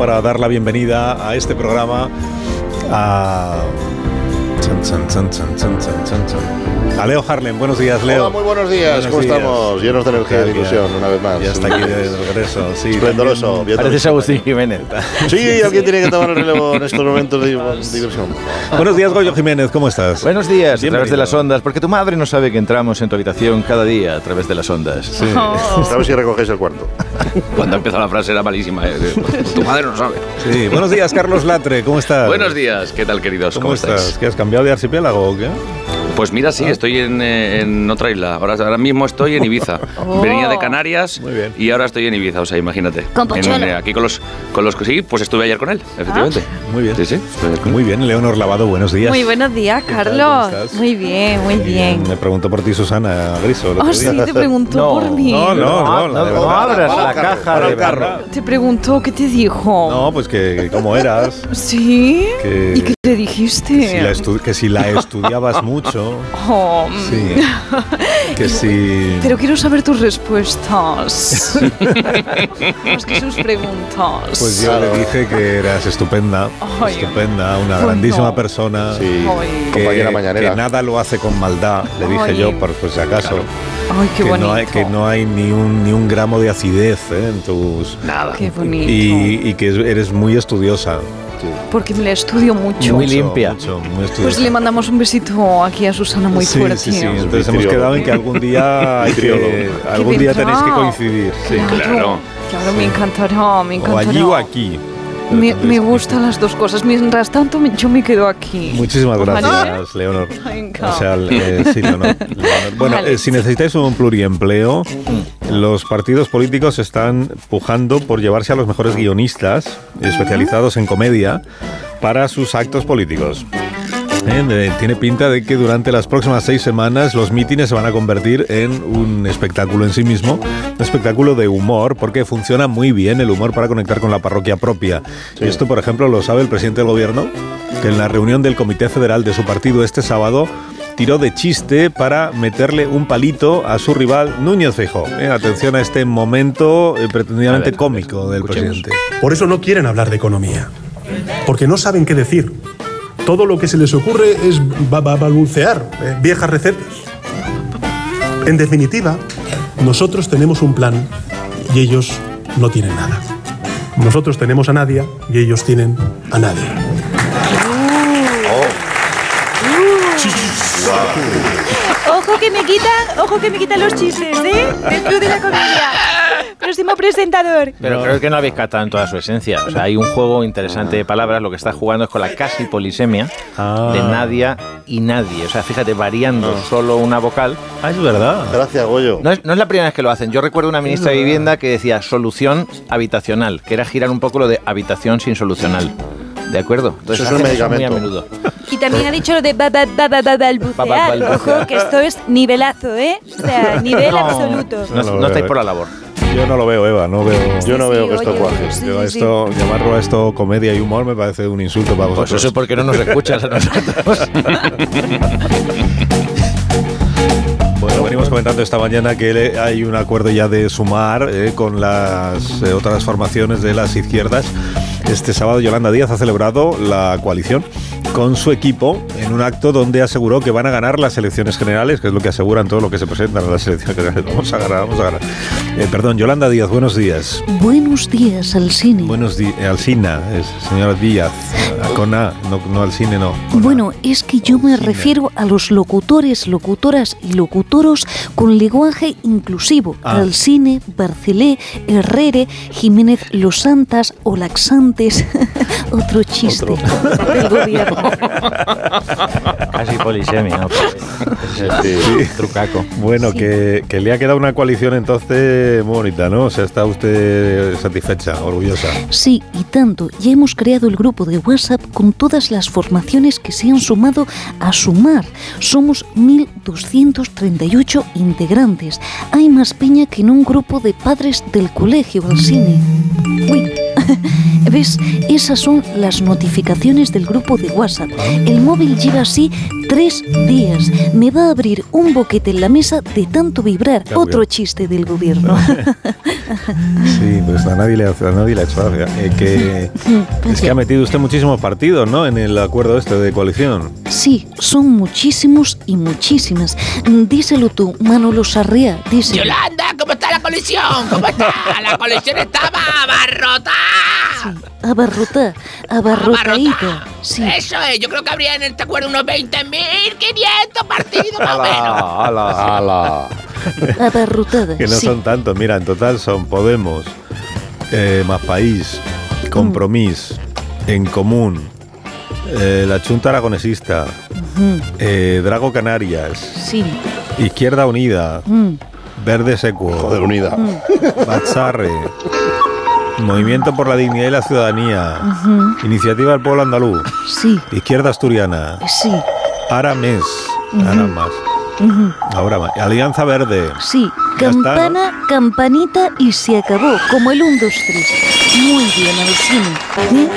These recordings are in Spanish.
Para dar la bienvenida a este programa a... Chan, chan, chan, chan, chan, chan, chan, chan. A Leo Harlem, buenos días, Leo. Hola, muy buenos días, Buenos ¿cómo días. estamos? Llenos de energía y de ilusión, una vez más. Ya está aquí de regreso, sí. Esplendoroso, Pareces Agustín Jiménez. Sí, alguien tiene que tomar el relevo en estos momentos de diversión. Buenos días, Goyo Jiménez, ¿cómo estás? Buenos días, a través Bienvenido. de las ondas, porque tu madre no sabe que entramos en tu habitación cada día a través de las ondas. Sí. A ver si recogéis el cuarto. Cuando empezó la frase era malísima. eh, de, Tu madre no sabe. Sí, buenos días, Carlos Latre, ¿cómo estás? Buenos días, ¿qué tal, queridos? ¿Cómo, ¿Cómo, estás? ¿Qué has cambiado de archipiélago o qué? Pues mira, sí, estoy en, eh, en otra isla. Ahora, ahora mismo estoy en Ibiza. Venía de Canarias Muy bien. y ahora estoy en Ibiza, o sea, imagínate. Con En, eh, aquí con los, con los... Sí, pues estuve ayer con él, efectivamente. Muy bien. Sí, sí. Muy bien, Leonor Lavado, buenos días. Muy buenos días, ¿Qué tal? Carlos. ¿Cómo estás? Muy bien, muy bien. Me preguntó por ti Susana Griso. Oh, sí, día. te preguntó No, por mí. No, no, no, no, no abras la caja para de el carro. barro. Te preguntó, ¿qué te dijo? No, pues que, que cómo eras. ¿Sí? Que- ¿Y qué te dijiste? Que si, la estu- que si la estudiabas mucho. Oh, Sí. Que si. Pero quiero saber tus respuestas. Más que sus preguntas. Pues yo le dije que eras estupenda, Ay. estupenda, una Ay, grandísima persona. Sí. Que, compañera que mañanera. nada lo hace con maldad, le dije Ay. yo, por pues, si acaso. Ay, qué que, bonito. no hay, que no hay ni un, ni un gramo de acidez ¿eh? en tus. Nada. Qué bonito. Y, y que eres muy estudiosa. Porque me la estudio mucho. Muy limpia. mucho, muy. Pues le mandamos un besito aquí a Susana muy sí, fuerte. Sí, sí, entonces hemos quedado en que algún día hay que, algún día tenéis que coincidir. Sí. claro. Claro, me encantará, me O encantará. allí o aquí. Me, me gustan las dos cosas. Mientras tanto, me- yo me quedo aquí. Muchísimas gracias, Leonor. Venga. O sea, eh, sí, Leonor. Leonor. Bueno, Vale. eh, si necesitáis un pluriempleo, los partidos políticos están pujando por llevarse a los mejores guionistas especializados en comedia para sus actos políticos. Eh, tiene pinta de que durante las próximas seis semanas los mítines se van a convertir en un espectáculo en sí mismo, un espectáculo de humor, porque funciona muy bien el humor para conectar con la parroquia propia. Y esto, por ejemplo, lo sabe el presidente del gobierno, que en la reunión del Comité Federal de su partido este sábado tiró de chiste para meterle un palito a su rival Núñez Feijóo. Eh, atención a este momento eh, pretendidamente ver, cómico del escuchemos. presidente. Por eso no quieren hablar de economía, porque no saben qué decir. Todo lo que se les ocurre es ba- ba- balbucear eh, viejas recetas. En definitiva, nosotros tenemos un plan y ellos no tienen nada. Nosotros tenemos a Nadia y ellos tienen a nadie. Ojo que me quita, ojo que me quita los chistes, ¿eh? Del club de la comedia. Próximo presentador. Pero creo que no habéis catado en toda su esencia. O sea, hay un juego interesante de palabras. Lo que está jugando es con la casi polisemia Ah. de Nadia y nadie. O sea, fíjate, variando solo una vocal. Ah, es verdad. Gracias, Goyo. No es, no es la primera vez que lo hacen. Yo recuerdo una ministra de Vivienda que decía solución habitacional, que era girar un poco lo de habitación sin solucional. ¿De acuerdo? Entonces Eso es un hacen muy a medicamento. menudo. Y también ha dicho lo de ba- ba- ba- ba- ba- balbucear. Ba- ba- balbucear. Ojo que esto es nivelazo, ¿eh? O sea, nivel absoluto. No, No lo no estáis eh. por la labor. Yo no lo veo, Eva, no veo. Yo no Sí, veo que esto cuaje. sí, esto, llamarlo a esto comedia y humor me parece un insulto para Pues vosotros. eso es porque no nos escuchas a nosotros. Bueno, venimos comentando esta mañana que hay un acuerdo ya de sumar eh, con las eh, otras formaciones de las izquierdas. Este sábado Yolanda Díaz ha celebrado la coalición con su equipo en un acto donde aseguró que van a ganar las elecciones generales, que es lo que aseguran todos los que se presentan a las elecciones generales. Vamos a ganar, vamos a ganar. Eh, perdón, Yolanda Díaz, buenos días. Buenos días al cine. Buenos días, Alcina, es señora Díaz, eh, con A, no, no al cine, no. Bueno, es que yo me refiero a los locutores, locutoras y locutoros con lenguaje inclusivo. Ah. Alcine, Barcelé, Herrere, Jiménez Los Santas o Laxantes. Otro chiste del gobierno. Casi polisemia, ¿no? Sí. Trucaco. Bueno, que, que le ha quedado una coalición entonces muy bonita, ¿no? O sea, está usted satisfecha, orgullosa. Sí, y tanto. Ya hemos creado el grupo de WhatsApp con todas las formaciones que se han sumado a sumar. Somos 1.238 integrantes. Hay más peña que en un grupo de padres del colegio al cine. Uy, ¿ves? Esas son las notificaciones del grupo de WhatsApp. El móvil lleva así tres días. Me va a abrir un boquete en la mesa de tanto vibrar. Claro, Otro chiste del gobierno. Sí, pues a nadie le ha, a nadie le ha hecho gracia. Eh, que, es que ha metido usted muchísimos partidos, ¿no? En el acuerdo este de coalición. Sí, son muchísimos y muchísimas. Díselo tú, Manolo Sarrea, díselo. Yolanda, ¿cómo está la colección? ¿Cómo está? La colección estaba abarrotada. Abarrota, abarrotadita. Sí, Eso es, yo creo que habría en este acuerdo unos 20.500 partidos más o menos. ¡Hala! ¡Hala! abarrotada. Que no sí. son tantos. Mira, en total son Podemos, eh, Más País, Compromís, En Común, eh, la Junta Aragonesista, eh, Drago Canarias, Sí. Izquierda Unida, mm, Verde Secuo, Joder, unida. Batzarre, Movimiento por la Dignidad y la Ciudadanía, Iniciativa del Pueblo Andaluz, Sí, Izquierda Asturiana, sí. Aramés, ahora más, ujú, ahora más, Alianza Verde, Sí, Ya está, campana, campanita y se acabó, como el 1, 2, 3. Muy bien, Alcine. ¿Eh?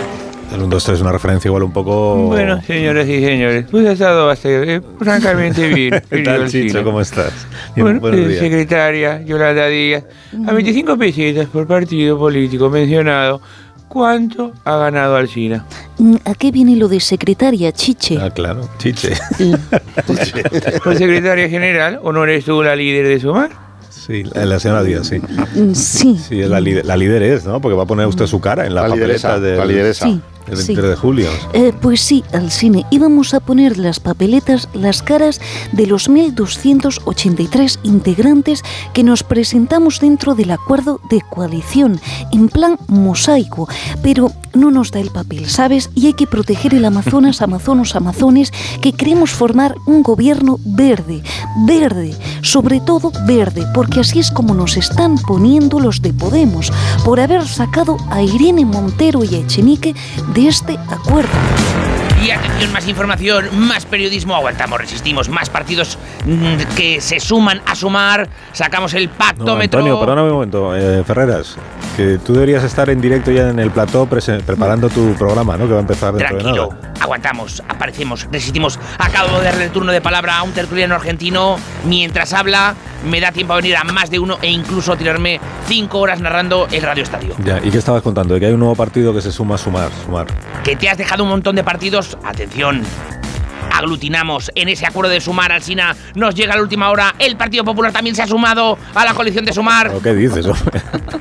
El 1, 2, 3 una referencia igual un poco... Bueno, señoras y señores, pues ha estado bastante, eh, francamente bien. ¿Qué querido tal, Chicho? ¿Cómo estás? Bien, Bueno, buenos eh, días. secretaria Yolanda Díaz, a 25 pesetas por partido político mencionado, ¿cuánto ha ganado Alcina? Mm, ¿A qué viene lo de secretaria, chiche? Ah, claro, chiche. Pues secretaria general, ¿o no eres tú la líder de Sumar? Sí, la, señora Díaz, sí. Mm, Sí, Sí, es la, líder, la líder es, ¿no? Porque va a poner usted su cara en la, La lideresa, papeleta del, la lideresa. sí, del sí. 23 de julio. Eh, pues sí, al cine. Íbamos a poner las papeletas, las caras de los 1.283 integrantes que nos presentamos dentro del acuerdo de coalición, en plan mosaico. Pero no nos da el papel, ¿sabes? Y hay que proteger el Amazonas, Amazonos, Amazones, que queremos formar un gobierno verde. Verde, sobre todo verde, porque así es como nos están poniendo los de Podemos, por haber sacado a Irene Montero y a Echenique de este acuerdo. Y atención, más información, más periodismo, aguantamos, resistimos, más partidos mm, que se suman a sumar, sacamos el No, pactómetro. Antonio, perdóname un momento, eh, Ferreras, que tú deberías estar en directo ya en el plató preparando tu programa, ¿no? Que va a empezar dentro Tranquilo, de nada. aguantamos, aparecemos, resistimos. Acabo de darle el turno de palabra a un tertuliano argentino. Mientras habla, me da tiempo a venir a más de uno e incluso tirarme cinco horas narrando el Radio Estadio. Ya, ¿y qué estabas contando? De que hay un nuevo partido que se suma a sumar, sumar. Que te has dejado un montón de partidos. Atención. Aglutinamos en ese acuerdo de sumar al Sina. Nos llega la última hora. El Partido Popular también se ha sumado a la coalición de sumar. ¿Pero ¿Qué dices?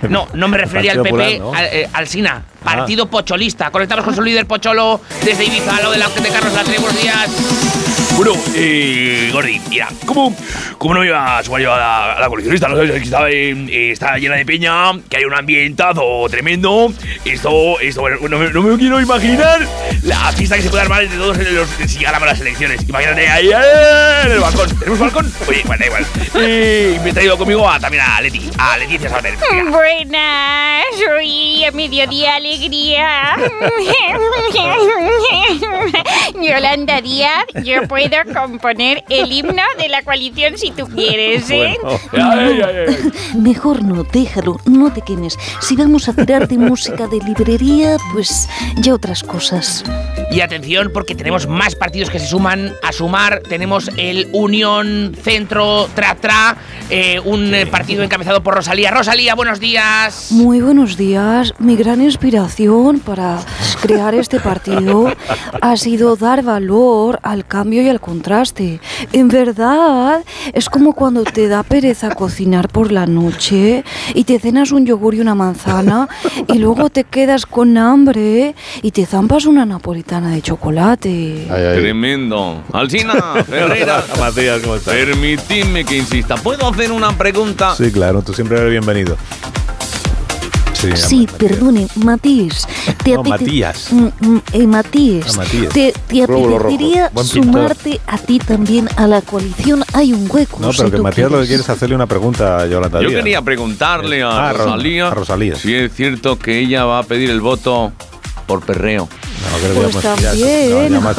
No, no me refería al PP, Popular, ¿no? al, eh, al SINA. Partido Pocholista. Conectamos con su líder Pocholo desde Ibiza, lo de la de Carlos Latre. Buenos días. Bueno, eh, Gordi, mira, ¿cómo, cómo no iba a sumar yo a la, a la coleccionista? No sabes eh, está llena de peña, que hay un ambientazo tremendo. Esto, esto, bueno, no, me- no me quiero imaginar la fiesta que se puede armar entre todos los, si ganamos las elecciones. Imagínate ahí, eh, en el balcón. ¿Tenemos balcón? Oye, bueno, da igual. Eh, me he traído conmigo a, también a Leti, a Leticia. Mira. Buenas, hoy a mediodía alegría. Yolanda Díaz, yo puedo componer el himno de la coalición si tú quieres, ¿eh? Bueno, Ay, ay, ay, ay. Mejor no, déjalo, no te quemes. Si vamos a tirar de música de librería, pues ya otras cosas. Y atención, porque tenemos más partidos que se suman a sumar. Tenemos el Unión Centro Tra Tra, eh, un partido encabezado por Rosalía. Rosalía, buenos días. Muy buenos días. Mi gran inspiración para crear este partido ha sido dar valor al cambio y al contraste. En verdad, es como cuando te da pereza cocinar por la noche y te cenas un yogur y una manzana y luego te quedas con hambre y te zampas una napolitana de chocolate. Ay, ay. Tremendo. Alcina, Ferreira, Matías, ¿cómo estás? permitidme que insista. ¿Puedo hacer una pregunta? Sí, claro, tú siempre eres bienvenido. Sí, perdone, Matías. ¿Te No, apete- Matías. Mm, mm, eh, Matías. Ah, Matías. ¿Te, te apetecería sumarte a ti también a la coalición? Hay un hueco. No, si pero que tú Matías lo que quieres. quiere es hacerle una pregunta a Yolanda Yo Díaz. quería preguntarle a, Ah, Ro- Rosalía, a Rosalía. si es cierto que ella va a pedir el voto por perreo. No, creo que Pues ya ya- no, ya más-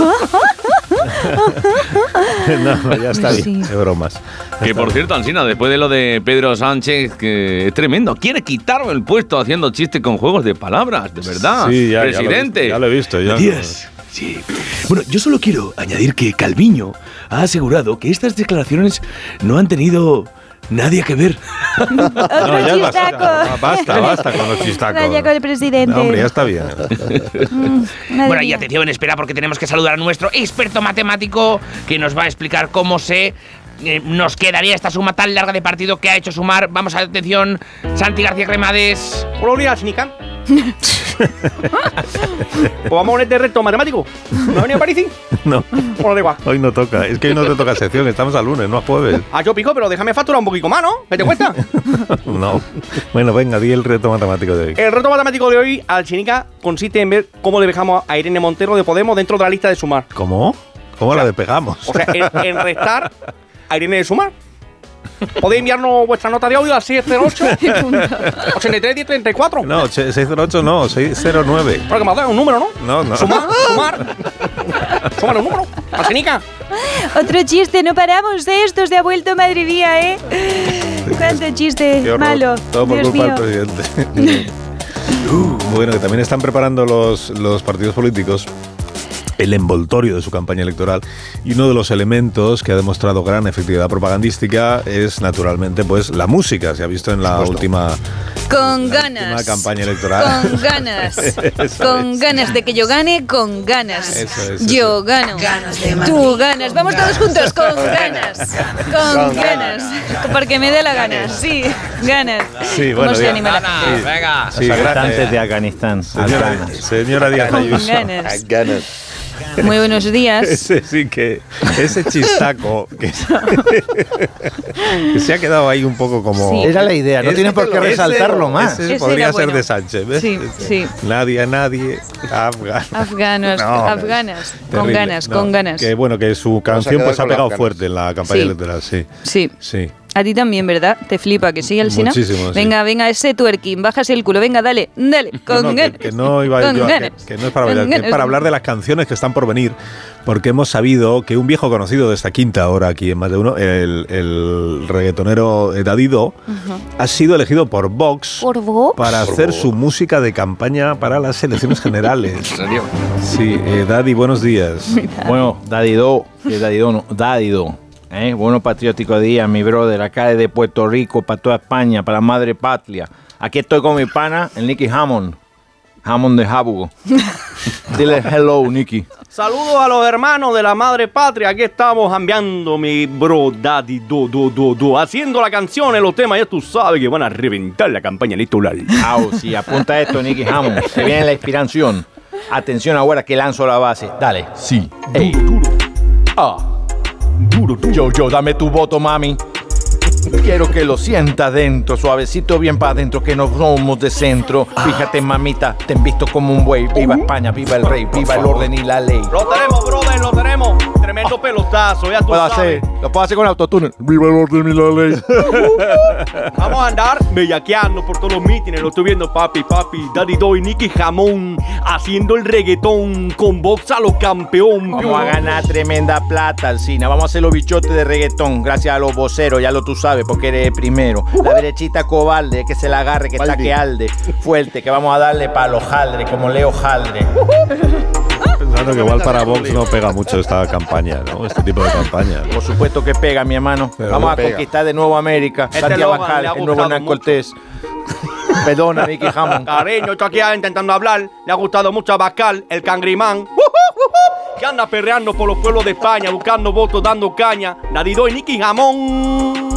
no, ya está bien. Sí. De bromas. Que por cierto, Alsina, después de lo de Pedro Sánchez, que es tremendo, quiere quitarme el puesto haciendo chistes con juegos de palabras, de verdad. Sí, ya, ya lo he visto, Presidente. Ya lo he visto. ya. Matías, sí. Bueno, yo solo quiero añadir que Calviño ha asegurado que estas declaraciones no han tenido nadie que ver. No, Otro ya basta, basta, basta con los chistacos. El presidente. No, hombre, ya está bien. Mm, Bueno, y atención, espera, porque tenemos que saludar a nuestro experto matemático que nos va a explicar cómo se eh, nos quedaría esta suma tan larga de partido que ha hecho sumar. Vamos a atención, Santi García Cremades. Días, Chinica. pues vamos a ponerte reto matemático. ¿No ha venido Parisi? No, Bueno, da igual. hoy no toca. Es que hoy no te toca sección, estamos al lunes, no a jueves. Ah, yo pico, pero déjame facturar un poquito más, ¿no? ¿Qué te cuesta? No. Bueno, venga, di el reto matemático de hoy. El reto matemático de hoy al Chinica consiste en ver cómo le dejamos a Irene Montero de Podemos dentro de la lista de sumar. ¿Cómo? ¿Cómo la despegamos? O sea, en, en restar a Irene de sumar. Podéis enviarnos vuestra nota de audio al 608 83 10 34. No, che- 608 no, 609. Pero que me has dado un número, ¿no? No, no. Sumar, sumar. Sumar un número. Al Chinica. Otro chiste, no paramos de estos de ha vuelto, madre mía, ¿eh? Cuánto chiste Qué malo. Todo por Dios culpa mío. del presidente. Uh, bueno, que también están preparando los, los partidos políticos el envoltorio de su campaña electoral y uno de los elementos que ha demostrado gran efectividad propagandística es naturalmente pues la música se ha visto en la última Con última ganas. campaña electoral Con ganas. Eso con es. ganas de que yo gane, con ganas. Eso es, yo gano. Tú ganas. Vamos todos juntos, con ganas. Con Con ganas. Porque me dé la gana. Sí, ganas. Sí, bueno, ¿Cómo se anima la Ganas, gente? venga. Sí, eh, de Afganistán. señora, señora Díaz Con Ayuso ganas. Muy buenos días. Ese sí que ese chistaco que, que se ha quedado ahí un poco como Sí. Era la idea, no Ese- tienes por qué ese- resaltarlo más. ese podría ser bueno. de Sánchez, ¿ves? Sí, sí. Nadie, nadie, afgano. Afganos, No, afganas. Con ganas, No, con ganas. Que bueno, que su canción pues ha pegado fuerte en la campaña Sí. electoral, sí. Sí. Sí. A ti también, ¿verdad? Te flipa, que sí, Alsina. Muchísimo, sí. Venga, venga, ese twerking, bájase el culo, venga, dale, dale, con No, no, que, que no iba con yo a- que, no es para Con bailar, que es ganas. para hablar de las canciones que están por venir, porque hemos sabido que un viejo conocido de esta quinta ahora aquí en más de uno, el, el reggaetonero Dadido, ha sido elegido por Vox para hacer su música de campaña para las elecciones generales. ¿En serio? Sí, eh, Daddy, buenos días. Bueno, Dadido, que Dadido no, Dadido. ¿Eh? Bueno patriótico día, mi brother, acá desde Puerto Rico, para toda España, para la madre patria. Aquí estoy con mi pana, el Nicky Hammond. Hammond de Jabugo. Dile hello, Nicky. Saludos a los hermanos de la madre patria. Aquí estamos cambiando mi bro daddy do do do do. Haciendo la canción, los temas, ya tú sabes que van a reventar la campaña electoral. Au, sí, apunta esto, Nicky Hammond. Se viene la inspiración. Atención ahora que lanzo la base. Dale. Sí. Ey. Ah. Duro, Yo, yo, dame tu voto, mami. Quiero que lo sienta dentro, suavecito bien para adentro, que no somos de centro. Fíjate, mamita, te han visto como un buey. Viva España, viva el rey, viva el orden y la ley. Lo tenemos, brother, lo tenemos. Tremendo pelotazo, ya tú Puedo sabes. hacer, lo puedo hacer con autotune. Viva el orden y la ley. Vamos a andar bellaqueando por todos los mítines. Lo estoy viendo, papi, papi. Daddy Doy, Nicky Jamón. Haciendo el reggaetón con box a los campeón. Vamos a ganar tremenda plata, Alcina. Vamos a hacer los bichotes de reggaetón. Gracias a los voceros, ya lo tú sabes, porque eres primero. La derechita cobarde, que se la agarre, que está que alde. Fuerte, que vamos a darle para los jaldre, como Leo Jaldre. Pensando que igual para Vox no pega mucho esta campaña, ¿no? Este tipo de campaña. Por supuesto que pega, mi hermano. Pero Vamos a pega. conquistar de nuevo América. Este Santiago Abascal, el nuevo Hernán Cortés. Perdona, Nicky Hammond. Cariño, estoy aquí intentando hablar. Le ha gustado mucho a Bascal, el cangrimán. Que anda perreando por los pueblos de España, buscando votos, dando caña. Nadido y Nicky Jamón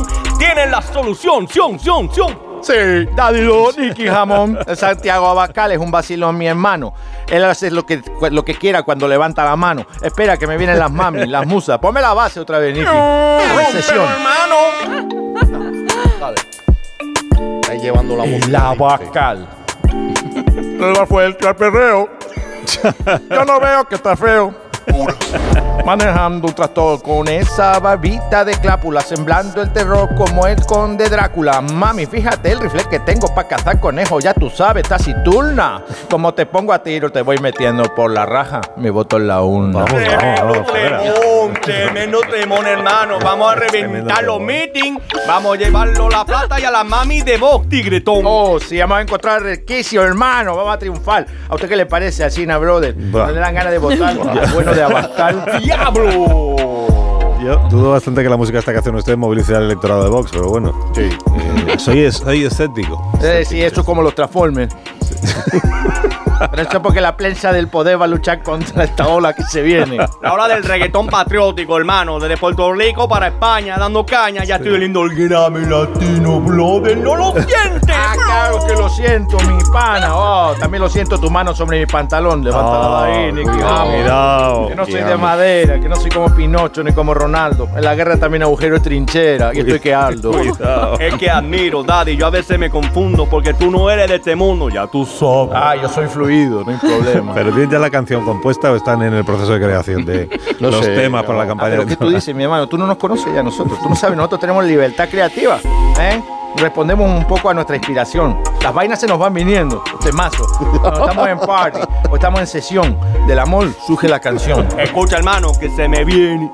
tienen la solución, sion, sion, sion. Sí, Dadido, Nicky Jamón. Santiago Abascal es un vacilón, mi hermano. Él hace lo que, lo que quiera cuando levanta la mano. Espera que me vienen las mami, las musas. Ponme la base otra vez, Nicky. Recesión. hermano. Ahí llevando la música. Abascal. Le va fuerte al perreo. Yo no veo que está feo. Manejando un tractor con esa barbita de clápula, semblando el terror como el conde Drácula. Mami, fíjate el rifle que tengo para cazar conejos, ya tú sabes, taciturna. Como te pongo a tiro, te voy metiendo por la raja. Mi voto en la urna. Tremendo temón, tremendo temón, hermano. Vamos a reventar los meetings. Vamos a llevarlo a la plata y a la mami de vos, tigretón. Oh, sí, vamos a encontrar requicio, hermano. Vamos a triunfar. ¿A usted qué le parece, Alcina, brother? ¿No le dan ganas de votar? bueno, de Abascal. ¡Diablo! Yo dudo bastante que la música esta canción esté movilizar el electorado de Vox, pero bueno. Sí. soy, es- soy escéptico. Eh, sí, eso es como los Transformers. Pero eso es porque la prensa del poder va a luchar contra esta ola que se viene. La hora del reggaetón patriótico, hermano. Desde Puerto Rico para España, dando caña. Ya estoy oliendo el Grammy Latino, brother. No lo sientes, Ah, claro que lo siento, mi pana. Oh, también lo siento tu mano sobre mi pantalón. Levántala de ahí, Nicky. cuidado. Que no soy de madera, que no soy como Pinocho ni como Ronaldo. En la guerra también agujero es trinchera. Y estoy que aldo. Es que admiro, daddy. Yo a veces me confundo porque tú no eres de este mundo. Ya tú sabes. Ah, yo soy fluido, no hay problema. ¿Pero tienen ya la canción compuesta o están en el proceso de creación de No los sé, temas para la Ah, campaña pero ¿Qué tú dices, mi hermano? Tú no nos conoces ya a nosotros. Tú no sabes, nosotros tenemos libertad creativa. ¿eh? Respondemos un poco a nuestra inspiración. Las vainas se nos van viniendo. Temazo. Cuando estamos en party o estamos en sesión del amor, surge la canción. Escucha, hermano, que se me viene.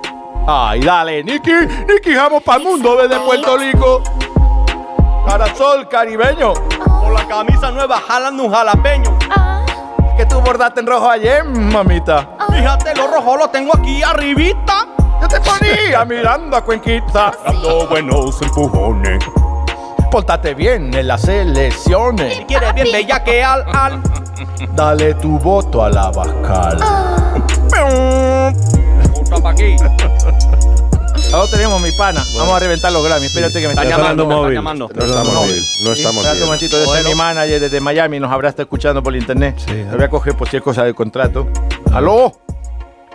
Ay, dale, Nicky. Nicky Jamos para el mundo desde Puerto Rico. Carasol caribeño. Con la camisa nueva, jalando un jalapeño. Que tú bordaste en rojo ayer, mamita. Fíjate, lo rojo lo tengo aquí arribita. Yo te ponía mirando a Cuenquita. Dando buenos empujones. Pórtate bien en las elecciones. Si quieres bien bella que al al. Dale tu voto a la Bascal. Pa' aquí. Ahora tenemos mi pana. Vamos a reventar los Grammy. Espérate que me Está está llamando, está llamando. No estamos bien. No estamos Espérate un momentito, yo soy mi manager desde Miami, nos habrá estado escuchando por internet. Lo voy a coger por si es cosa del contrato. ¿Aló?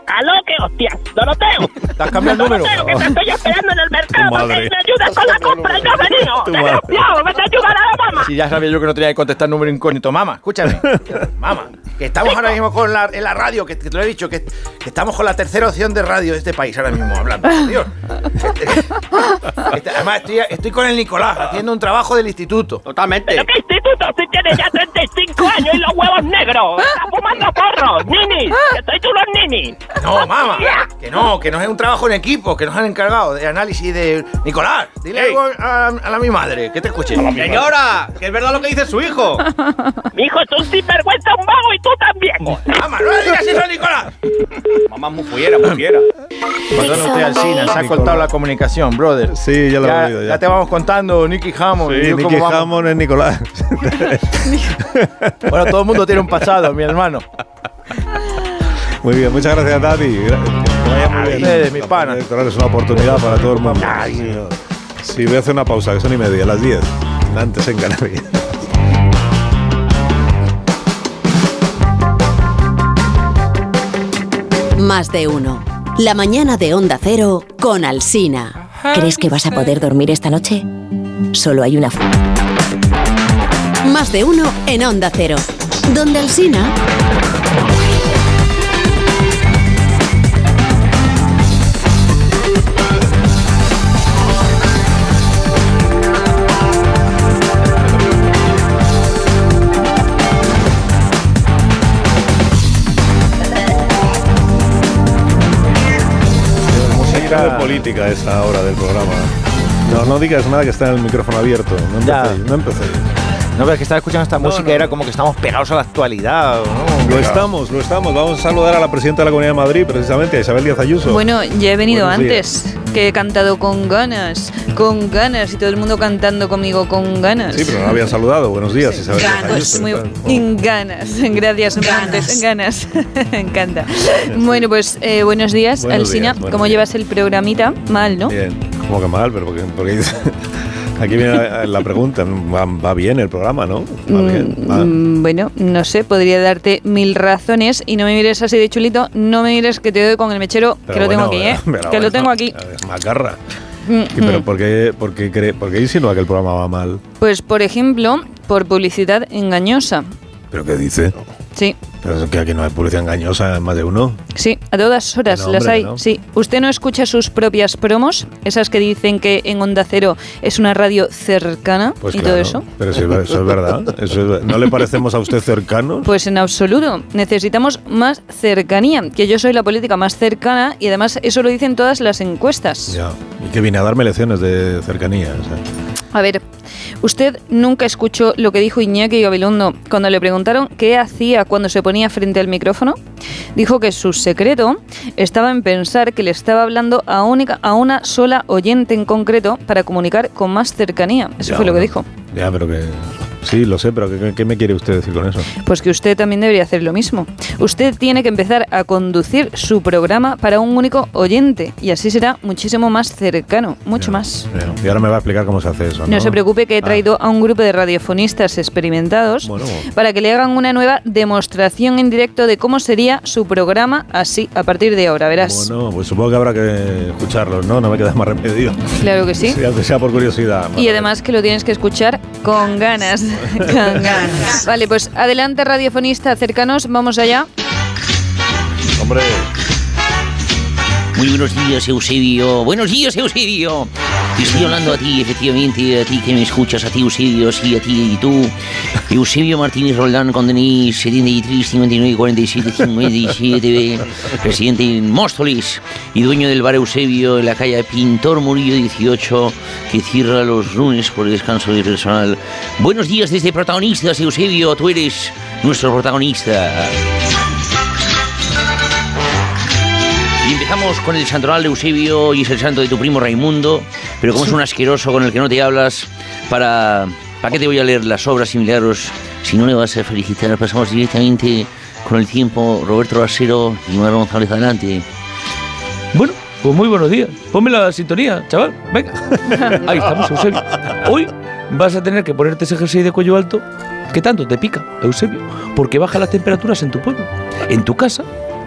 ¿Aló? ¿Qué hostia? ¡Doroteo! ¿Estás cambiando el número? Doroteo, que te estoy esperando en el mercado Tu para madre. que me ayudes con la compra y no has venido. ¡Desgraciado! ¡Vete a ayudar a la mamá! Si ya sabía yo que no tenía que contestar número incógnito. Mamá, escúchame. Mamá, que estamos ahora mismo con la, en la radio, que, que te lo he dicho, que, que estamos con la tercera opción de radio de este país ahora mismo hablando. Dios. Este, además, estoy, estoy con el Nicolás haciendo un trabajo del instituto. Totalmente. ¿Pero qué instituto? Si tienes ya 35 años y los huevos negros. ¡Estás fumando porros! ¡Ninis! ¡Que soy tú los ninis! No, mamá, que no, que no es un trabajo en equipo, que nos han encargado de análisis de. Nicolás, dile Ey. algo a, a la mi madre, que te escuche. Señora, que es verdad lo que dice su hijo. Mi hijo es un sinvergüenza, un vago y tú también. Mamá, no le digas eso, Nicolás. Mamá, muy fuera, muy fiera. Perdona usted al cine, se ha cortado la comunicación, brother. Sí, ya lo he oído. ya. Ya, te vamos contando, Nicky Hammond. Sí, Nicky. Hammond es Nicolás. Bueno, todo el mundo tiene un pasado, mi hermano. Muy bien, muchas gracias, Tati. Bien. ustedes, mi pana. electoral es una oportunidad para todo el mundo. Sí, voy a hacer una pausa, que son y media, las 10. Antes en Canarias. Más de uno. La mañana de Onda Cero con Alsina. ¿Crees que vas a poder dormir esta noche? Solo hay una. Más de uno en Onda Cero. Donde Alsina. De política esa hora del programa. No, no digas nada que está en el micrófono abierto. No empecéis, no empecéis. No, pero es que estaba escuchando esta música era como que estamos pegados a la actualidad. ¿no? Lo estamos, lo estamos. Vamos a saludar a la presidenta de la Comunidad de Madrid, precisamente, a Isabel Díaz Ayuso. Bueno, ya he venido Buenos antes, que he cantado con ganas, con ganas, y todo el mundo cantando conmigo con ganas. Sí, pero no había saludado. Buenos días, Isabel Díaz Ganas, Ayuso. muy, en ganas, gracias, ganas, ganas, me encanta. Bueno, pues eh, buenos días, Buenos Alsina, días, buenos ¿cómo días. llevas el programita? Mal, ¿no? Bien, como que mal, pero porque, porque aquí viene la pregunta. Va, va bien el programa, ¿no? Va bien. va. Mm, bueno, no sé, podría darte mil razones y no me mires así de chulito, no me mires que te doy con el mechero, Pero que lo tengo aquí, ¿eh? pero que bueno, lo tengo aquí. Macarra. Mm, ¿Y pero mm. por qué, por, qué cree- por qué insinúa que el programa va mal? Pues, por ejemplo, por publicidad engañosa. ¿Pero qué dice? Sí, ¿Pero es que aquí no hay publicidad engañosa en más de uno? sí, a todas horas no, las hombre, hay. no. Sí, ¿usted no escucha sus propias promos? Esas que dicen que en Onda Cero es una radio cercana Pues y claro, todo eso. Pero si eso es verdad. Eso es- ¿No le parecemos a usted cercanos? Pues en absoluto. Necesitamos más cercanía, que yo soy la política más cercana y además eso lo dicen todas las encuestas. Ya. Y que viene a darme lecciones de cercanía. o sea. A ver, usted nunca escuchó lo que dijo Iñaki Gabilondo cuando le preguntaron qué hacía cuando se ponía frente al micrófono. Dijo que su secreto estaba en pensar que le estaba hablando a, única, a una sola oyente en concreto para comunicar con más cercanía. Eso Ya, fue lo que dijo. Ya, pero que... Sí, lo sé, pero ¿qué, qué me quiere usted decir con eso? Pues que usted también debería hacer lo mismo. Usted tiene que empezar a conducir su programa para un único oyente y así será muchísimo más cercano, mucho más. Y ahora me va a explicar cómo se hace eso. No, No se preocupe que he Ah. traído a un grupo de radiofonistas experimentados Bueno. para que le hagan una nueva demostración en directo de cómo sería su programa así a partir de ahora, verás. Bueno, pues supongo que habrá que escucharlos, ¿no? No me queda más remedio. Claro que sí. Sí, aunque sea por curiosidad. Y además que lo tienes que escuchar con ganas. con ganas. Vale, pues adelante radiofonista, cercanos, vamos allá. Hombre. Muy buenos días, Eusebio. Buenos días, Eusebio. Estoy hablando a ti, efectivamente, a ti que me escuchas, a ti, Eusebio, sí, a ti y tú. Eusebio Martínez Roldán, con DNI 73 59 47 57, presidente en Móstoles y dueño del bar Eusebio en la calle Pintor Murillo 18, que cierra los lunes por descanso de personal. Buenos días desde protagonistas, Eusebio, tú eres nuestro protagonista. Y empezamos con el santoral de Eusebio y es el santo de tu primo Raimundo, pero como es un asqueroso con el que no te hablas, para, ¿para qué te voy a leer las obras y milagros si no le vas a felicitar? Pasamos directamente con el tiempo, Roberto Rasero y Mar González adelante. Bueno, pues muy buenos días. Ponme la sintonía, chaval. Venga. Ahí estamos, Eusebio. Hoy vas a tener que ponerte ese jersey de cuello alto que tanto te pica, Eusebio, porque baja las temperaturas en tu pueblo. En tu casa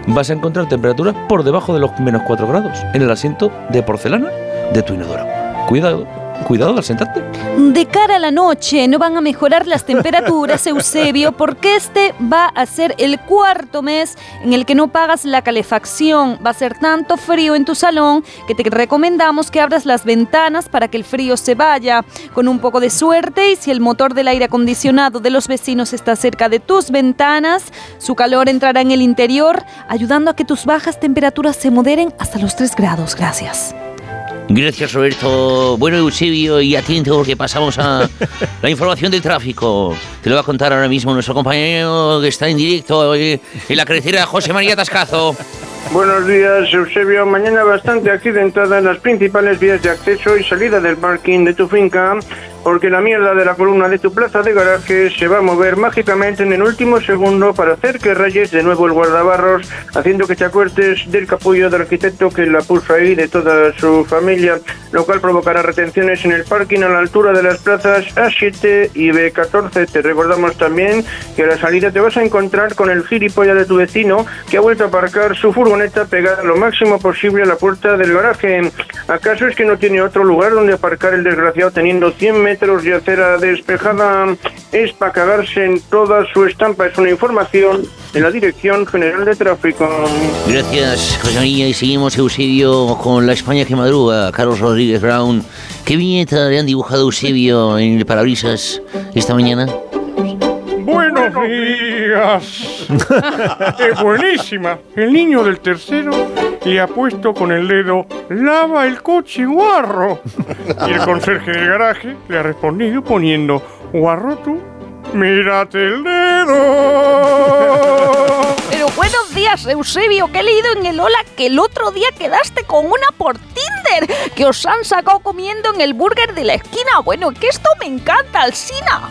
vas a encontrar temperaturas por debajo de los menos 4 grados en el asiento de porcelana de tu inodoro. Cuidado, cuidado al sentarte. De cara a la noche no van a mejorar las temperaturas, Eusebio, porque este va a ser el cuarto mes en el que no pagas la calefacción. Va a ser tanto frío en tu salón que te recomendamos que abras las ventanas para que el frío se vaya. Con un poco de suerte y si el motor del aire acondicionado de los vecinos está cerca de tus ventanas, su calor entrará en el interior, ayudando a que tus bajas temperaturas se moderen hasta los 3 grados. Gracias. Gracias, Roberto. Bueno, Eusebio, y atento porque pasamos a la información del tráfico. Te lo va a contar ahora mismo nuestro compañero que está en directo eh, en la carretera José María Tascazo. Buenos días, Eusebio. Mañana bastante accidentada en las principales vías de acceso y salida del parking de tu finca, porque la mierda de la columna de tu plaza de garaje se va a mover mágicamente en el último segundo para hacer que rayes de nuevo el guardabarros, haciendo que te acuerdes del capullo del arquitecto que la puso ahí de toda su familia, lo cual provocará retenciones en el parking a la altura de las plazas A7 y B14. Te recordamos también que a la salida te vas a encontrar con el gilipollas de tu vecino que ha vuelto a aparcar su furgoneta pegada lo máximo posible a la puerta del garaje. ¿Acaso es que no tiene otro lugar donde aparcar el desgraciado teniendo 100 metros de acera despejada? Es para cagarse en toda su estampa. Es una información de la Dirección General de Tráfico. Gracias, José María. Y seguimos, Eusebio, con la España que madruga. Carlos Rodríguez Brown. ¿Qué viñeta le han dibujado Eusebio en el parabrisas esta mañana? Días. es buenísima. El niño del tercero le ha puesto con el dedo lava el coche guarro. Y el conserje del garaje le ha respondido poniendo guarro tú, mírate el dedo. Pero buenos Eusebio, que he leído en el Hola que el otro día quedaste con una por Tinder, que os han sacado comiendo en el burger de la esquina. Bueno, que esto me encanta, Alsina.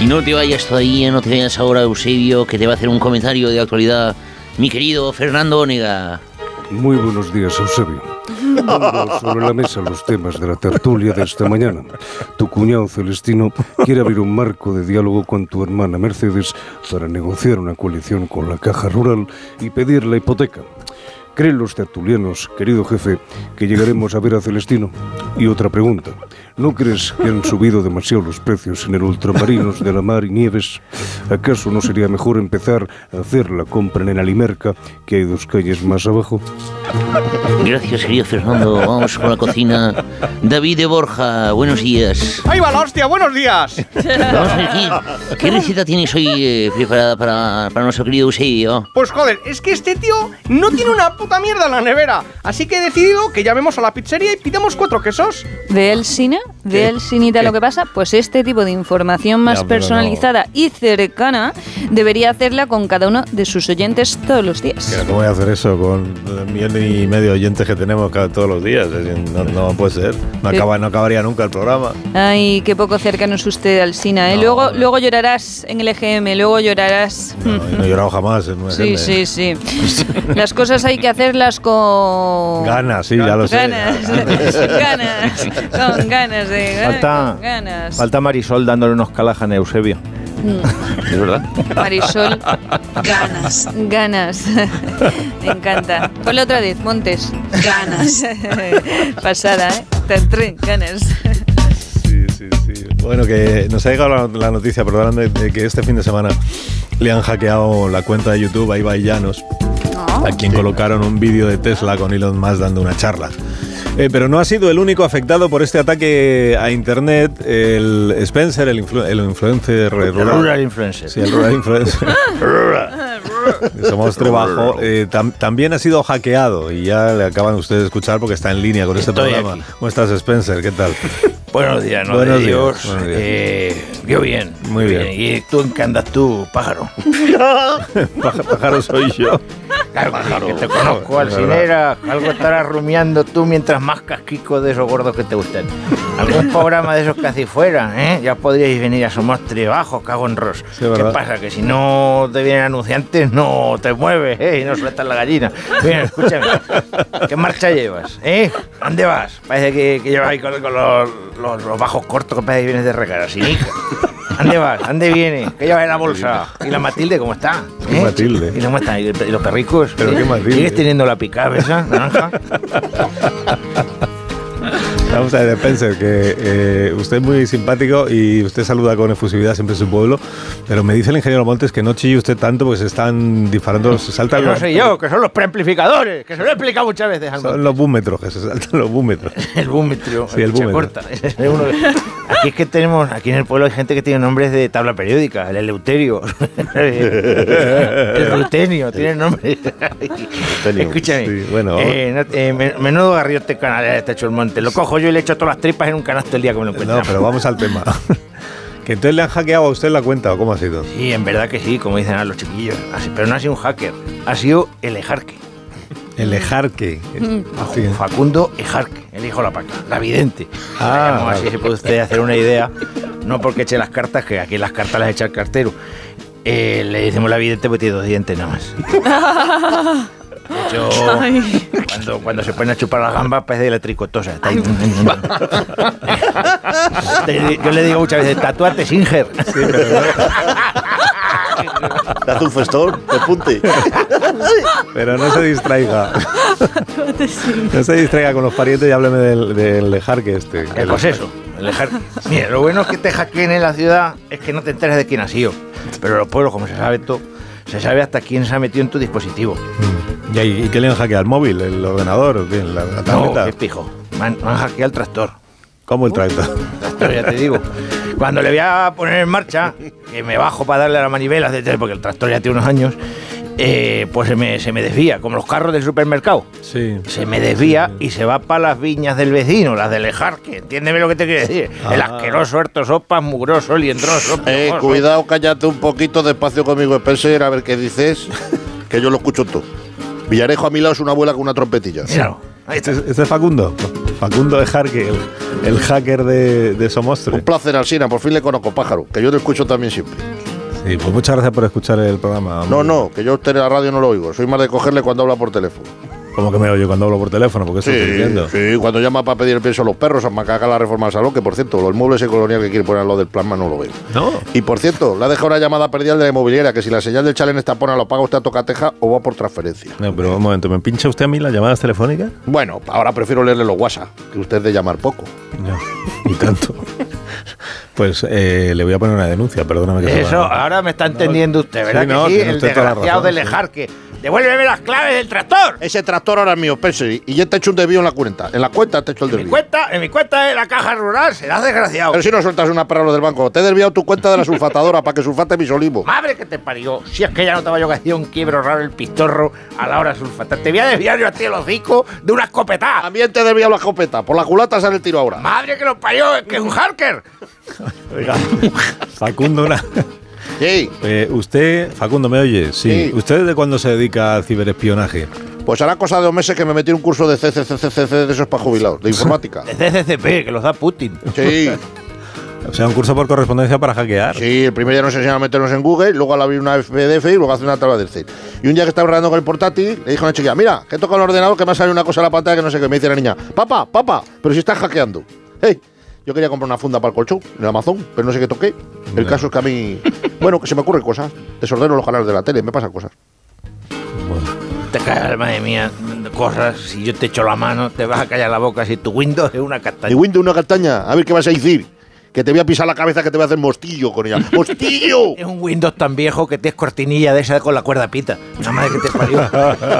Y no te vayas todavía, no te vayas ahora, Eusebio, que te va a hacer un comentario de actualidad mi querido Fernando Onega. Muy buenos días, Eusebio. Sobre la mesa los temas de la tertulia de esta mañana. Tu cuñado Celestino quiere abrir un marco de diálogo con tu hermana Mercedes para negociar una coalición con la Caja Rural y pedir la hipoteca. ¿Creen los tertulianos, querido jefe, que llegaremos a ver a Celestino? Y otra pregunta. ¿No crees que han subido demasiado los precios en el ultramarinos de la mar y nieves? ¿Acaso no sería mejor empezar a hacer la compra en el Alimerca, que hay dos calles más abajo? Gracias, querido Fernando. Vamos con la cocina. David de Borja, buenos días. ¡Ahí va la hostia! ¡Buenos días! Vamos a ver, ¿qué, qué receta tienes hoy eh, preparada para, para nuestro querido Eusebio? Pues joder, es que este tío no tiene una puta mierda en la nevera. Así que he decidido que llamemos a la pizzería y pidamos cuatro quesos. ¿Ve el cine? ¿Ve el cinita lo que pasa? Pues este tipo de información más Ya, pero no. personalizada y cercana debería hacerla con cada uno de sus oyentes todos los días. ¿Cómo voy a hacer eso con el millón y medio oyentes que tenemos cada, todos los días? No, no puede ser. No, acaba, no acabaría nunca el programa. Ay, qué poco cercano es usted al Sina, ¿eh? luego, luego llorarás en el EGM, luego llorarás. No, no he llorado jamás en una Sí, gente. sí, sí. Las cosas hay que hacerlas con... Ganas, sí, ya lo sé. Ganas, ganas, con ganas de ganas, Falta, con ganas. falta Marisol dándole unos calajan a Eusebio. Mm. ¿Es verdad? Marisol, ganas, ganas. Me encanta. Ponle otra vez, Montes. Ganas. Pasada, ¿eh? Tan, trin, ganas. Sí, sí, sí. Bueno, que nos ha llegado la, la noticia, perdón, de, de que este fin de semana le han hackeado la cuenta de YouTube a Ibai Llanos, a quien colocaron un vídeo de Tesla con Elon Musk dando una charla. Eh, pero no ha sido el único afectado por este ataque a Internet. El Spencer, el, influ- el influencer rural. rural influencer. Sí, el rural influencer. de Somos Trabajo. eh, tam- también ha sido hackeado y ya le acaban ustedes de escuchar porque está en línea con este Estoy programa. aquí. ¿Cómo estás, Spencer? ¿Qué tal? Buenos días, ¿no? Buenos de días, Dios. buenos días. Eh, yo bien. Muy bien. ¿Y tú en qué andas tú? Pájaro pájaro soy yo. Claro, que te conozco. Alcinera. Algo estarás rumiando tú mientras más casquicos de esos gordos que te gustan. Algún programa de esos que hacéis fuera, ¿eh? Ya podríais venir a Somos Trabajo, cago en Ros. ¿Qué verdad. pasa? Que si no te vienen anunciantes, no te mueves, ¿eh? Y no sueltas la gallina. Bien, escúchame. ¿Qué marcha llevas, eh? ¿A ¿Dónde vas? Parece que, que llevas ahí con, con los, los- los bajos cortos que parece que vienes de regar, así. ¿Dónde vas? ¿Dónde viene? ¿Qué llevas en la bolsa? ¿Y la Matilde cómo está? ¿Eh? Matilde? ¿Y cómo está? ¿Y, y los perricos? ¿Pero ¿Eh? qué Matilde? ¿Sigues teniendo la picada esa, naranja? Vamos a ver, Spencer, que eh, usted es muy simpático y usted saluda con efusividad siempre su pueblo, pero me dice el ingeniero Montes que no chille usted tanto porque se están disparando, se saltan Que no soy yo, que son los preamplificadores, que se lo he explicado muchas veces son los búmetros, que se saltan los búmetros. El búmetro, Sí, el búmetro. corta. Aquí es que tenemos, aquí en el pueblo hay gente que tiene nombres de tabla periódica, el Eleuterio, el Rutenio, tiene nombres. Escúchame, Sí, bueno. eh, no- eh, men- menudo garriote canal está hecho el monte. Lo cojo yo y le echo todas las tripas en un canasto el día que me lo encuentre. No, pero vamos al tema. que entonces le han hackeado a usted la cuenta, ¿o cómo ha sido? Sí, en verdad que sí, como dicen a los chiquillos. Así- pero no ha sido un hacker, ha sido el ejarque. El ejarque. Sí. Facundo Ejarque, el hijo de la paca, la vidente. Ah, así se puede usted hacer una idea, no porque eche las cartas, que aquí las cartas las echa el cartero. Eh, le decimos la vidente porque tiene dos dientes nada más. De hecho, cuando, cuando se pone a chupar las gambas parece de la tricotosa. Está ahí. Yo le digo muchas veces, tatuate Singer. Te hace un festón, te punte. Pero no se distraiga. No se distraiga con los parientes y hábleme del, del ejarque este. Eh, pues eso, el. Mira, lo bueno es que te hackeen en la ciudad es que no te enteras de quién ha sido. Pero en los pueblos, como se sabe todo, se sabe hasta quién se ha metido en tu dispositivo. ¿Y, qué le han hackeado? ¿El móvil? ¿El ordenador? ¿O qué? ¿La, la No, qué pijo. Me han, me han hackeado el tractor. ¿Cómo el tractor? Tractor, ya te digo. Cuando le voy a poner en marcha, que me bajo para darle a la manivela, etcétera, porque el tractor ya tiene unos años, eh, pues se me, se me desvía, como los carros del supermercado. Sí. Se me desvía y se va para las viñas del vecino, las del Ejarque. Entiéndeme lo que te quiero decir. El Ah. asqueroso, harto sopas, mugroso, liendroso. Eh, cuidado, cállate un poquito despacio conmigo, Spencer, a ver qué dices, que yo lo escucho todo. Villarejo a mi lado es una abuela con una trompetilla. ¿Este, es- este es Facundo? Facundo Ejarque, el, el hacker de, de Somostre. Un placer, Alsina, por fin le conozco, pájaro, que yo te escucho también siempre. Sí, pues muchas gracias por escuchar el programa. No, no, que yo a usted en la radio no lo oigo, soy más de cogerle cuando habla por teléfono. Como que me oye cuando hablo por teléfono, porque eso estoy Sí, diciendo. sí, cuando llama para pedir el pienso a los perros, a macaca la reforma al salón, que por cierto, los muebles y colonial que quiere poner lo del plasma no lo veo. No. Y por cierto, le ha dejado una llamada perdida de la inmobiliaria, que si la señal del chalen está pona, lo paga usted a tocateja o va por transferencia. No, pero un momento, ¿me pincha usted a mí las llamadas telefónicas? Bueno, ahora prefiero leerle los WhatsApp, que usted es de llamar poco. Ni tanto. Pues eh, le voy a poner una denuncia, perdóname que Eso, ahora me está entendiendo usted, ¿verdad Sí, no, que sí? El desgraciado razón, del sí. Ejarque. Devuélveme las claves del tractor. Ese tractor ahora es mío, Pense, y ya te he hecho un desvío en la cuenta. En la cuenta te he hecho el Mi desvío. cuenta, en mi cuenta de la caja rural, serás desgraciado. Pero si no sueltas una para lo del banco, te he desviado tu cuenta de la sulfatadora para que sulfate mis olivos. Madre que te parió. Si es que ya no te vaya a hacer un quiebro raro el pistorro a la hora sulfata. Te voy a desviar yo a ti el hocico de una escopetada. También te he desviado la escopeta. Por la culata sale el tiro ahora. Madre que lo parió, es que es un harker. Oiga, Facundo, una... Sí. Eh, usted, Facundo, ¿me oye? Sí. Sí. ¿Usted de cuándo se dedica al ciberespionaje? Pues hará cosa de dos meses que me metí en un curso de CCCCC de esos para jubilados, de informática. De CCCP, que los da Putin. Sí. O sea, un curso por correspondencia para hackear. Sí, el primer día nos enseñaron a meternos en Google, luego al abrir una PDF y luego hacer una tabla del CIR. Y un día que estaba grabando con el portátil, le dijo a una chiquilla, mira, que he tocado el ordenador que me ha salido una cosa en la pantalla que no sé qué. Me dice la niña, papá, papá, pero si estás hackeando. Hey, yo quería comprar una funda para el colchón en Amazon, pero no sé qué toqué. El caso es que a mí, bueno, que se me ocurren cosas. Desordeno los canales de la tele, me pasan cosas. Te cagas, madre mía, corras. Si yo te echo la mano, te vas a callar la boca. Si tu Windows es una castaña. Y Windows una castaña, a ver qué vas a decir. Que te voy a pisar la cabeza, que te voy a hacer mostillo con ella. ¡Mostillo! Es un Windows tan viejo que tienes cortinilla de esa con la cuerda pita. Una madre que te parió.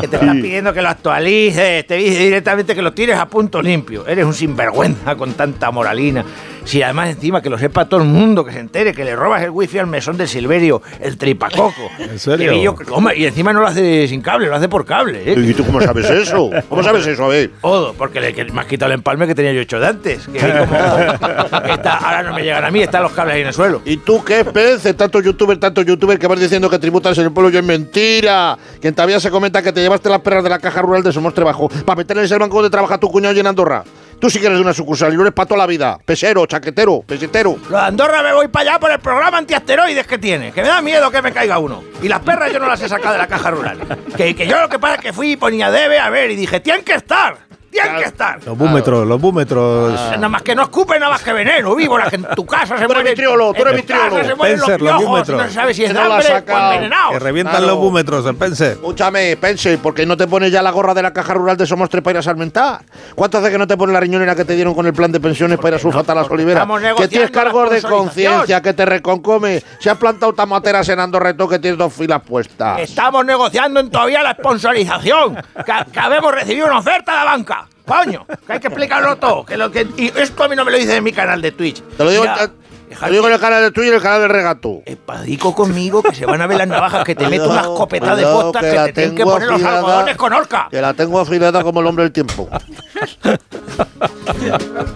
que te está pidiendo que lo actualices, te dice directamente que lo tires a punto limpio. Eres un sinvergüenza con tanta moralina. Si además encima que lo sepa todo el mundo, que se entere, que le robas el wifi al mesón del Silverio, el tripacoco. ¿En serio? Yo hombre, y encima no lo hace sin cable, lo hace por cable. ¿eh? ¿Y tú cómo sabes eso? ¿Cómo sabes eso? A ver. Todo, porque le, que me has quitado el empalme que tenía yo hecho de antes. Que como- está- ahora no me llegan a mí, están los cables ahí en el suelo. ¿Y tú qué, Pence? Tanto youtuber, tanto youtuber que vas diciendo que tributas en el pueblo, yo es mentira. Que todavía se comenta que te llevaste las perras de la caja rural de Somos Trabajo para meterles el banco donde trabaja tu cuñado y en Andorra. Tú sí que eres una sucursal y no eres para toda la vida. Pesero, chaquetero, pesetero. Lo de Andorra me voy para allá por el programa antiasteroides que tiene, que me da miedo que me caiga uno. Y las perras yo no las he sacado de la caja rural. Que, que yo lo que pasa es que fui y ponía debe a ver y dije, tienen que estar, tienen que estar. Los búmetros, los búmetros. Nada más que no escupe nada más que veneno, víboras, que en tu casa se Tú eres mueren. vitriolo, tú en eres tu casa vitriolo. se mueren los Spencer, los piojos, búmetros. no se sabe si es de no la hambre o envenenados. Que revientan Claro. los búmetros, Spencer. Escúchame, Pense, ¿por qué no te pones ya la gorra de la caja rural de Somos Tres para ir a salmentar? ¿Cuánto hace que no te pones la riñonera que te dieron con el plan de pensiones para ir a sulfatar las oliveras? estamos Que tienes cargos de conciencia, que te reconcome. Se han plantado tamateras en tú que tienes dos filas puestas. Estamos negociando en todavía la sponsorización. Que, que habemos recibido una oferta de la banca. Coño, que hay que explicarlo todo. Que lo que, y esto a mí no me lo dice en mi canal de Twitch. Te lo digo, te lo digo en el canal de Twitch y en el canal del regato. Espadico conmigo que se van a ver las navajas que te meto una Cuidado, escopeta de postas que que, la te tienen que tengo poner los afilada. algodones con orca. Que la tengo afilada como el hombre del tiempo.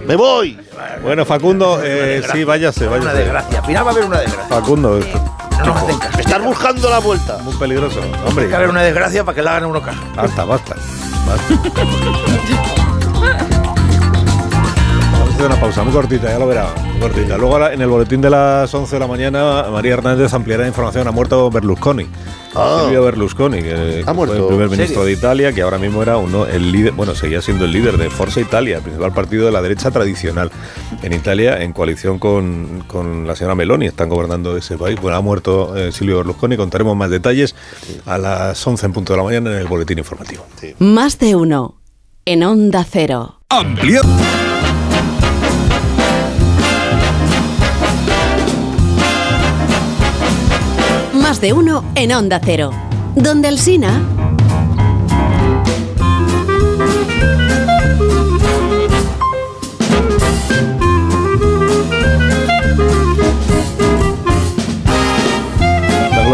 ¡Me voy! Bueno, Facundo, eh, sí, váyase, Una váyase. desgracia. Al final va a haber una desgracia. Facundo, No nos hacen caso. Me estás buscando la vuelta. muy peligroso. Tiene Hombre, que haber una desgracia para que le hagan a uno caso. basta, basta. basta. Una pausa muy cortita, ya lo verá. Muy cortita. Luego en el boletín de las 11 de la mañana, María Hernández ampliará información. Ha muerto Berlusconi. Ah. Silvio Berlusconi, que Ha fue muerto. el primer ¿En ministro serio? de Italia, que ahora mismo era uno, el líder, bueno, seguía siendo el líder de Forza Italia, el principal partido de la derecha tradicional en Italia, en coalición con, con la señora Meloni, están gobernando ese país. Bueno, ha muerto eh, Silvio Berlusconi, contaremos más detalles a las 11 en punto de la mañana en el boletín informativo. Más de uno. En Onda Cero. Amplia. De uno en Onda Cero. Donde el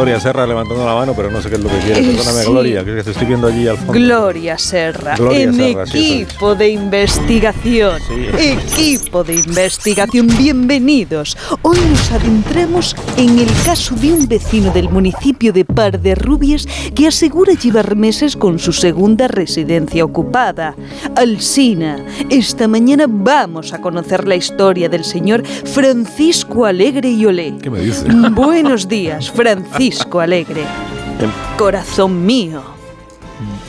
Gloria Serra levantando la mano, pero no sé qué es lo que quiere. Eh, Perdóname, sí. Gloria, que te estoy viendo allí al fondo. Gloria Serra, Gloria en Serra, sí, equipo de investigación. Equipo de investigación, bienvenidos. Hoy nos adentramos en el caso de un vecino del municipio de Par de Rubies que asegura llevar meses con su segunda residencia ocupada. Alsina, esta mañana vamos a conocer la historia del señor Francisco Alegre y Olé. ¿Qué me dice? Buenos días, Francisco Francisco Alegre. Em. Corazón mío.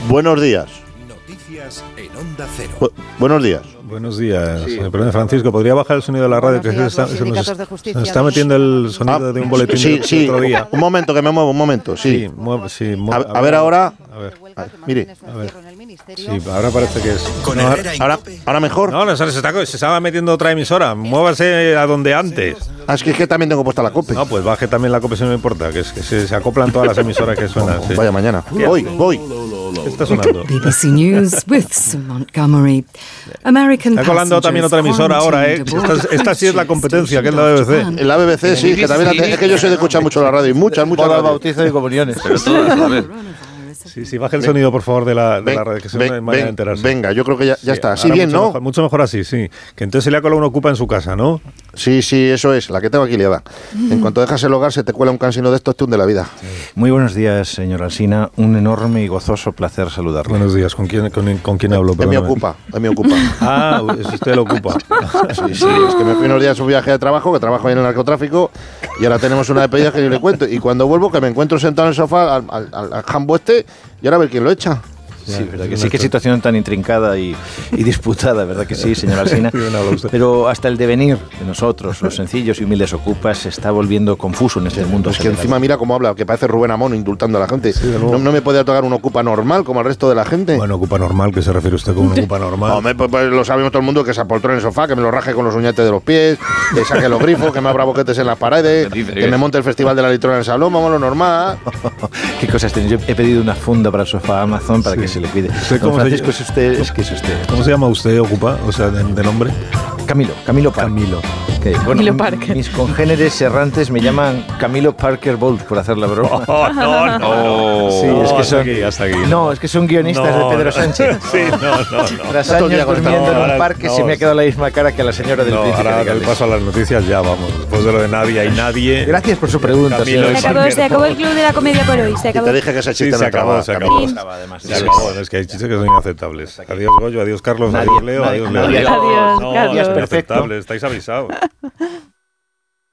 Buenos días. Noticias en Onda Cero. Bu buenos días. Buenos días. Eh, Perdón, Francisco, ¿podría bajar el sonido de la radio? Que se, está, se nos, se nos está metiendo el sonido de un boletín Ah, Sí, de sí. otro día. Un momento, que me muevo, un momento. Sí. mueve- sí, a, a ver ahora. A ver. Ah, Mire. A ver. Sí, ahora parece que es. Con No, ahora, ahora mejor. No, no, se, está, se estaba metiendo otra emisora. Muévase a donde antes. Ah, es que, es que también tengo puesta la cope. No, pues baje también la cope si no me importa. Que, es, que se, se acoplan todas las emisoras que suenan. sí. Vaya mañana. Voy, voy. ¿Qué está sonando? BBC News with Montgomery. American Está colando también otra emisora ahora, ¿eh? Esta, esta sí es la competencia, que es la BBC. En la BBC, sí, que también es que yo sé de escuchar mucho la radio y muchas, muchas Bodas, bautizos y comuniones. Sí, sí, baje el sonido, por favor, de la, de la radio, que se ven- no vayan a ven- enterarse. venga, yo creo que ya, ya está. Así bien, mucho ¿no? Mejor, mucho mejor así, sí. Que entonces se le ha colado una ocupa en su casa, ¿no? Sí, sí, eso es, la que tengo aquí liada. En cuanto dejas el hogar, se te cuela un cansino de estos, te hunde la vida. Muy buenos días, señor Alsina. Un enorme y gozoso placer saludarle. Buenos días. ¿Con quién, con, con quién hablo? Es mi ocupa, es mi ocupa. Ah, es usted lo ocupa. Sí, sí, es que me fui unos días a un viaje de trabajo, que trabajo ahí en el narcotráfico, y ahora tenemos una despedida que ni le cuento. Y cuando vuelvo, que me encuentro sentado en el sofá al, al, al- al jambo este, y ahora a ver quién lo echa. Sí, verdad que sí, qué situación tan intrincada y, y disputada, ¿verdad que sí, señor Alsina? Pero hasta el devenir de nosotros, los sencillos y humildes ocupas, se está volviendo confuso en este mundo. Es que encima mira cómo habla, que parece Rubén Amón indultando a la gente. no, no me puede tocar un ocupa normal como el resto de la gente. Bueno, ocupa normal, ¿qué se refiere usted con una ocupa normal? Hombre, pues, pues lo sabemos todo el mundo que se apoltrone en el sofá, que me lo raje con los uñetes de los pies, que saque los grifos, que me abra boquetes en las paredes, que me monte el festival de la litrona en el salón, vamos lo normal. ¿Qué cosas tenéis? Yo he pedido una funda para el sofá Amazon para que se le cuide. ¿Usted Don cómo se Francisco, llama? es usted, es que es usted. ¿Cómo se llama usted, ocupa? O sea, de, de nombre. Camilo, Camilo Parker. Camilo. Que, bueno, Camilo Parker. Mis congéneres errantes me llaman Camilo Parker Bolt por hacer la broma. Oh, no, no. Sí, es que hasta son, aquí, hasta aquí. No, es que son guionistas No, de Pedro no. Sánchez. Sí, no, no, no. Tras años durmiendo en un parque no, se me ha quedado la misma cara que a la señora del No, príncipe ahora paso a las noticias ya vamos. Después de lo de nadie hay nadie. Gracias por su pregunta, Camilo señor. Se acabó, se acabó el club de la comedia por hoy. Se Y acabó. te dije que Sí, chiste se no acabó, se acabó. Además. Se acabó. Es que hay chistes que son inaceptables. Adiós, Goyo, adiós, Carlos, adiós, Leo, adiós, Leo. Adiós, No, Carlos. Inaceptable, estáis avisados.